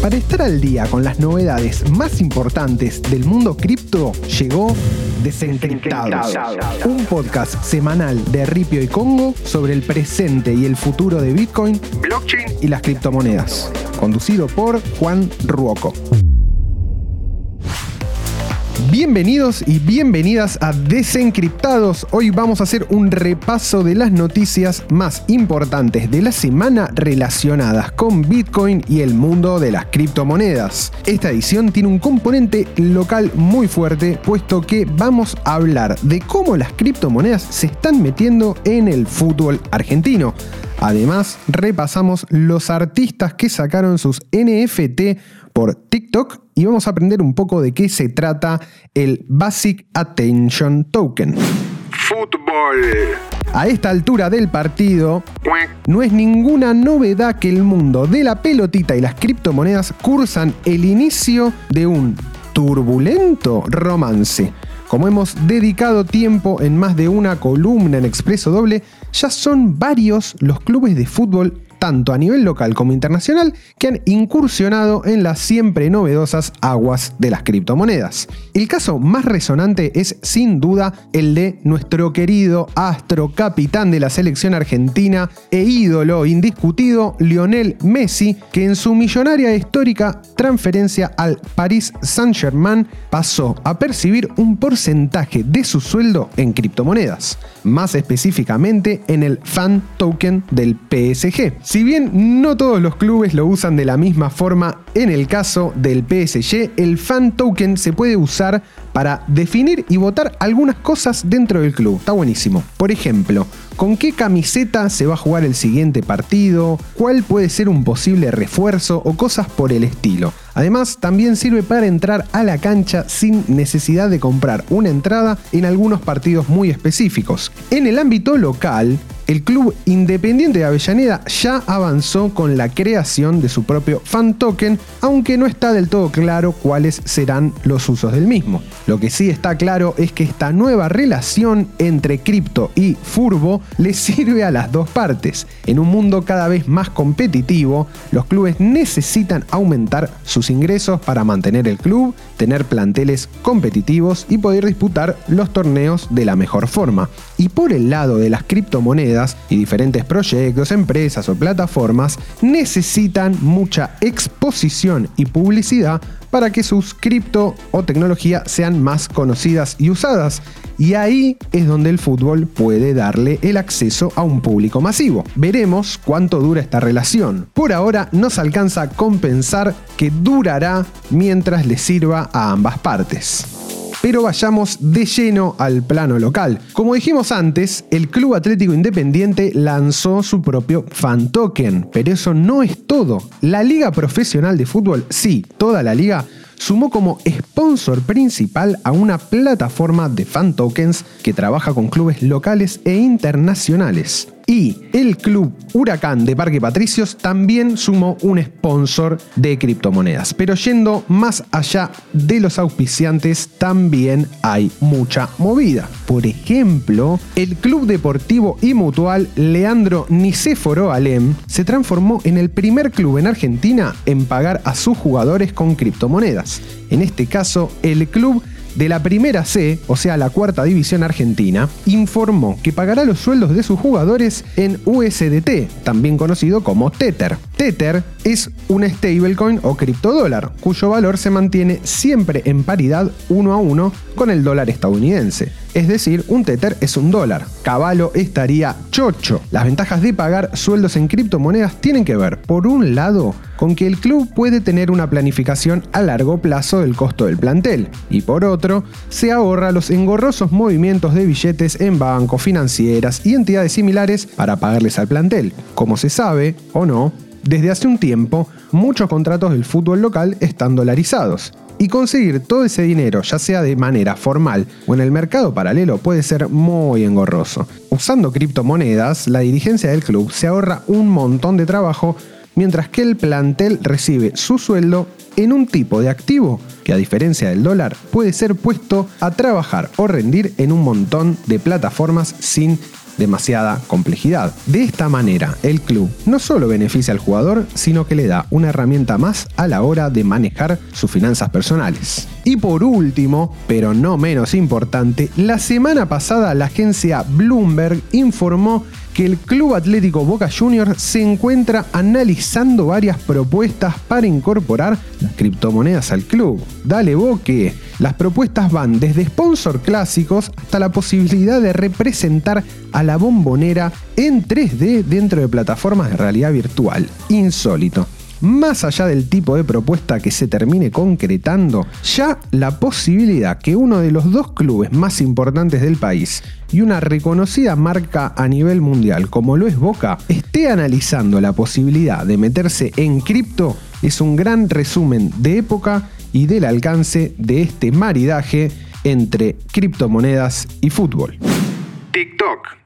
Para estar al día con las novedades más importantes del mundo cripto, llegó Desencriptados, un podcast semanal de Ripio y Congo sobre el presente y el futuro de Bitcoin, blockchain y las criptomonedas, conducido por Juan Ruoco. Bienvenidos y bienvenidas a Desencriptados. Hoy vamos a hacer un repaso de las noticias más importantes de la semana relacionadas con Bitcoin y el mundo de las criptomonedas. Esta edición tiene un componente local muy fuerte, puesto que vamos a hablar de cómo las criptomonedas se están metiendo en el fútbol argentino. Además, repasamos los artistas que sacaron sus NFT por TikTok y vamos a aprender un poco de qué se trata el Basic Attention Token. Fútbol. A esta altura del partido, no es ninguna novedad que el mundo de la pelotita y las criptomonedas cursan el inicio de un turbulento romance. Como hemos dedicado tiempo en más de una columna en Expreso Doble, ya son varios los clubes de fútbol tanto a nivel local como internacional, que han incursionado en las siempre novedosas aguas de las criptomonedas. El caso más resonante es sin duda el de nuestro querido astro capitán de la selección argentina e ídolo indiscutido Lionel Messi, que en su millonaria histórica transferencia al Paris Saint-Germain pasó a percibir un porcentaje de su sueldo en criptomonedas, más específicamente en el fan token del PSG. Si bien no todos los clubes lo usan de la misma forma, en el caso del PSG, el fan token se puede usar para definir y votar algunas cosas dentro del club. Está buenísimo. Por ejemplo, con qué camiseta se va a jugar el siguiente partido, cuál puede ser un posible refuerzo o cosas por el estilo. Además, también sirve para entrar a la cancha sin necesidad de comprar una entrada en algunos partidos muy específicos. En el ámbito local, el club Independiente de Avellaneda ya avanzó con la creación de su propio fan token, aunque no está del todo claro cuáles serán los usos del mismo. Lo que sí está claro es que esta nueva relación entre cripto y furbo le sirve a las dos partes. En un mundo cada vez más competitivo, los clubes necesitan aumentar sus ingresos para mantener el club, tener planteles competitivos y poder disputar los torneos de la mejor forma. Y por el lado de las criptomonedas y diferentes proyectos, empresas o plataformas necesitan mucha exposición y publicidad para que sus cripto o tecnología sean más conocidas y usadas. Y ahí es donde el fútbol puede darle el acceso a un público masivo. Veremos cuánto dura esta relación. Por ahora nos alcanza a compensar que durará mientras le sirva a ambas partes. Pero vayamos de lleno al plano local. Como dijimos antes, el Club Atlético Independiente lanzó su propio fan token, pero eso no es todo. La Liga Profesional de Fútbol, sí, toda la liga, sumó como sponsor principal a una plataforma de fan tokens que trabaja con clubes locales e internacionales. Y el club Huracán de Parque Patricios también sumó un sponsor de criptomonedas. Pero yendo más allá de los auspiciantes, también hay mucha movida. Por ejemplo, el club deportivo y mutual Leandro Nicéforo Alem se transformó en el primer club en Argentina en pagar a sus jugadores con criptomonedas. En este caso, el club de la primera C, o sea la cuarta división argentina, informó que pagará los sueldos de sus jugadores en USDT, también conocido como Tether. Tether es un stablecoin o criptodólar, cuyo valor se mantiene siempre en paridad uno a uno con el dólar estadounidense. Es decir, un Tether es un dólar. Caballo estaría chocho. Las ventajas de pagar sueldos en criptomonedas tienen que ver, por un lado, con que el club puede tener una planificación a largo plazo del costo del plantel, y por otro, se ahorra los engorrosos movimientos de billetes en bancos, financieras y entidades similares para pagarles al plantel. Como se sabe, o no, desde hace un tiempo, muchos contratos del fútbol local están dolarizados. Y conseguir todo ese dinero, ya sea de manera formal o en el mercado paralelo, puede ser muy engorroso. Usando criptomonedas, la dirigencia del club se ahorra un montón de trabajo, mientras que el plantel recibe su sueldo en un tipo de activo que a diferencia del dólar puede ser puesto a trabajar o rendir en un montón de plataformas sin demasiada complejidad. De esta manera, el club no solo beneficia al jugador, sino que le da una herramienta más a la hora de manejar sus finanzas personales. Y por último, pero no menos importante, la semana pasada la agencia Bloomberg informó que el Club Atlético Boca Juniors se encuentra analizando varias propuestas para incorporar las criptomonedas al club. Dale Boque. Las propuestas van desde sponsor clásicos hasta la posibilidad de representar a la bombonera en 3D dentro de plataformas de realidad virtual. Insólito más allá del tipo de propuesta que se termine concretando, ya la posibilidad que uno de los dos clubes más importantes del país y una reconocida marca a nivel mundial como lo es Boca esté analizando la posibilidad de meterse en cripto es un gran resumen de época y del alcance de este maridaje entre criptomonedas y fútbol. TikTok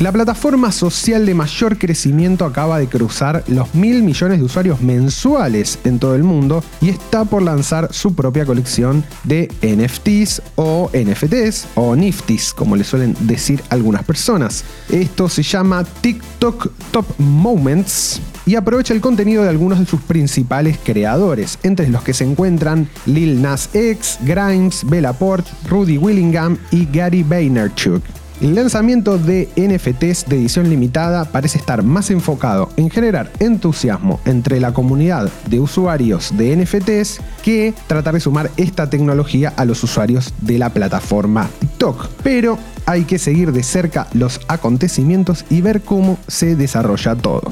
la plataforma social de mayor crecimiento acaba de cruzar los mil millones de usuarios mensuales en todo el mundo y está por lanzar su propia colección de NFTs o NFTs o Nifties, como le suelen decir algunas personas. Esto se llama TikTok Top Moments y aprovecha el contenido de algunos de sus principales creadores, entre los que se encuentran Lil Nas X, Grimes, Bella Port, Rudy Willingham y Gary Vaynerchuk. El lanzamiento de NFTs de edición limitada parece estar más enfocado en generar entusiasmo entre la comunidad de usuarios de NFTs que tratar de sumar esta tecnología a los usuarios de la plataforma TikTok. Pero hay que seguir de cerca los acontecimientos y ver cómo se desarrolla todo.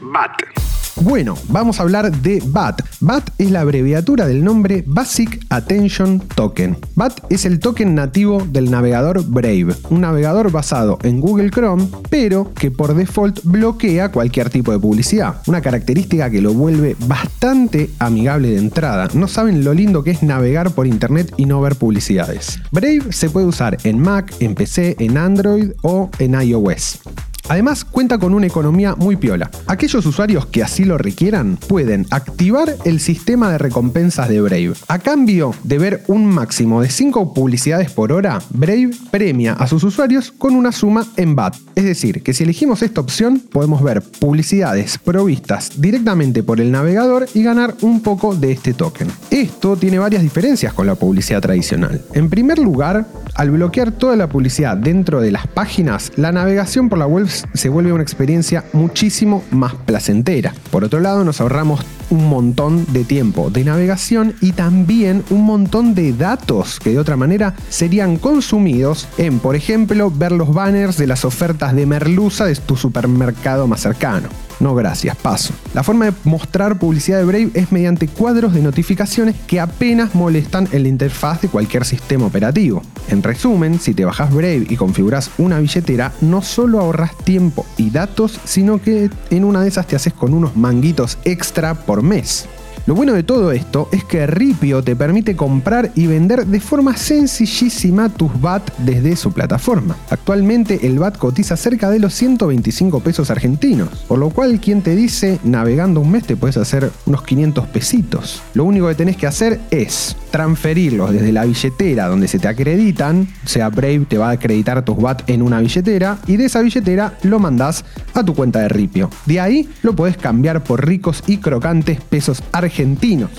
BAT. Bueno, vamos a hablar de BAT. BAT es la abreviatura del nombre Basic Attention Token. BAT es el token nativo del navegador Brave, un navegador basado en Google Chrome, pero que por default bloquea cualquier tipo de publicidad. Una característica que lo vuelve bastante amigable de entrada. No saben lo lindo que es navegar por internet y no ver publicidades. Brave se puede usar en Mac, en PC, en Android o en iOS. Además, cuenta con una economía muy piola. Aquellos usuarios que así lo requieran pueden activar el sistema de recompensas de Brave. A cambio de ver un máximo de 5 publicidades por hora, Brave premia a sus usuarios con una suma en BAT. Es decir, que si elegimos esta opción, podemos ver publicidades provistas directamente por el navegador y ganar un poco de este token. Esto tiene varias diferencias con la publicidad tradicional. En primer lugar, al bloquear toda la publicidad dentro de las páginas, la navegación por la web se vuelve una experiencia muchísimo más placentera. Por otro lado, nos ahorramos un montón de tiempo de navegación y también un montón de datos que de otra manera serían consumidos en, por ejemplo, ver los banners de las ofertas de merluza de tu supermercado más cercano. No, gracias, paso. La forma de mostrar publicidad de Brave es mediante cuadros de notificaciones que apenas molestan en la interfaz de cualquier sistema operativo. En resumen, si te bajas Brave y configuras una billetera, no solo ahorras tiempo y datos, sino que en una de esas te haces con unos manguitos extra por mes. Lo bueno de todo esto es que Ripio te permite comprar y vender de forma sencillísima tus BAT desde su plataforma. Actualmente el BAT cotiza cerca de los 125 pesos argentinos, por lo cual quien te dice navegando un mes te puedes hacer unos 500 pesitos. Lo único que tenés que hacer es transferirlos desde la billetera donde se te acreditan, o sea Brave te va a acreditar tus BAT en una billetera y de esa billetera lo mandás a tu cuenta de Ripio. De ahí lo podés cambiar por ricos y crocantes pesos argentinos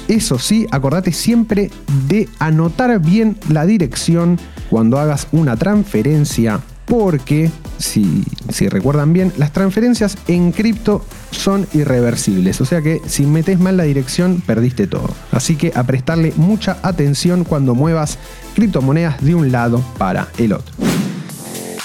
eso sí, acordate siempre de anotar bien la dirección cuando hagas una transferencia porque, si, si, recuerdan bien, las transferencias en cripto son irreversibles. O sea que si metes mal la dirección, perdiste todo. Así que a prestarle mucha atención cuando muevas criptomonedas de un lado para el otro.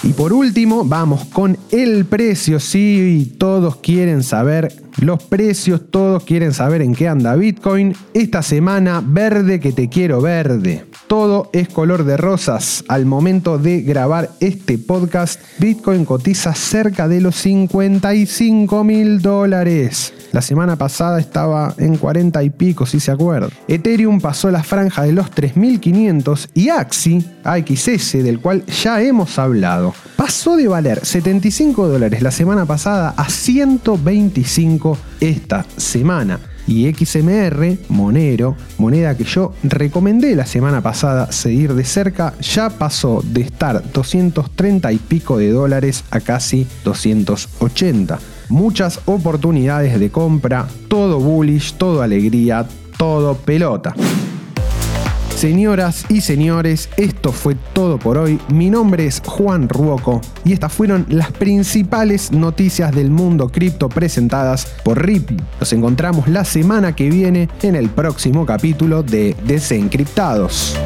Y por último, vamos con el precio. Sí, todos quieren saber los precios, todos quieren saber en qué anda Bitcoin. Esta semana, verde que te quiero verde. Todo es color de rosas. Al momento de grabar este podcast, Bitcoin cotiza cerca de los 55 mil dólares. La semana pasada estaba en 40 y pico, si se acuerdan. Ethereum pasó la franja de los 3500 y Axi, AXS, del cual ya hemos hablado, pasó de valer 75 dólares la semana pasada a 125 esta semana. Y XMR, Monero, moneda que yo recomendé la semana pasada seguir de cerca, ya pasó de estar 230 y pico de dólares a casi 280. Muchas oportunidades de compra, todo bullish, todo alegría, todo pelota. Señoras y señores, esto fue todo por hoy. Mi nombre es Juan Ruoco y estas fueron las principales noticias del mundo cripto presentadas por RIP. Nos encontramos la semana que viene en el próximo capítulo de Desencriptados.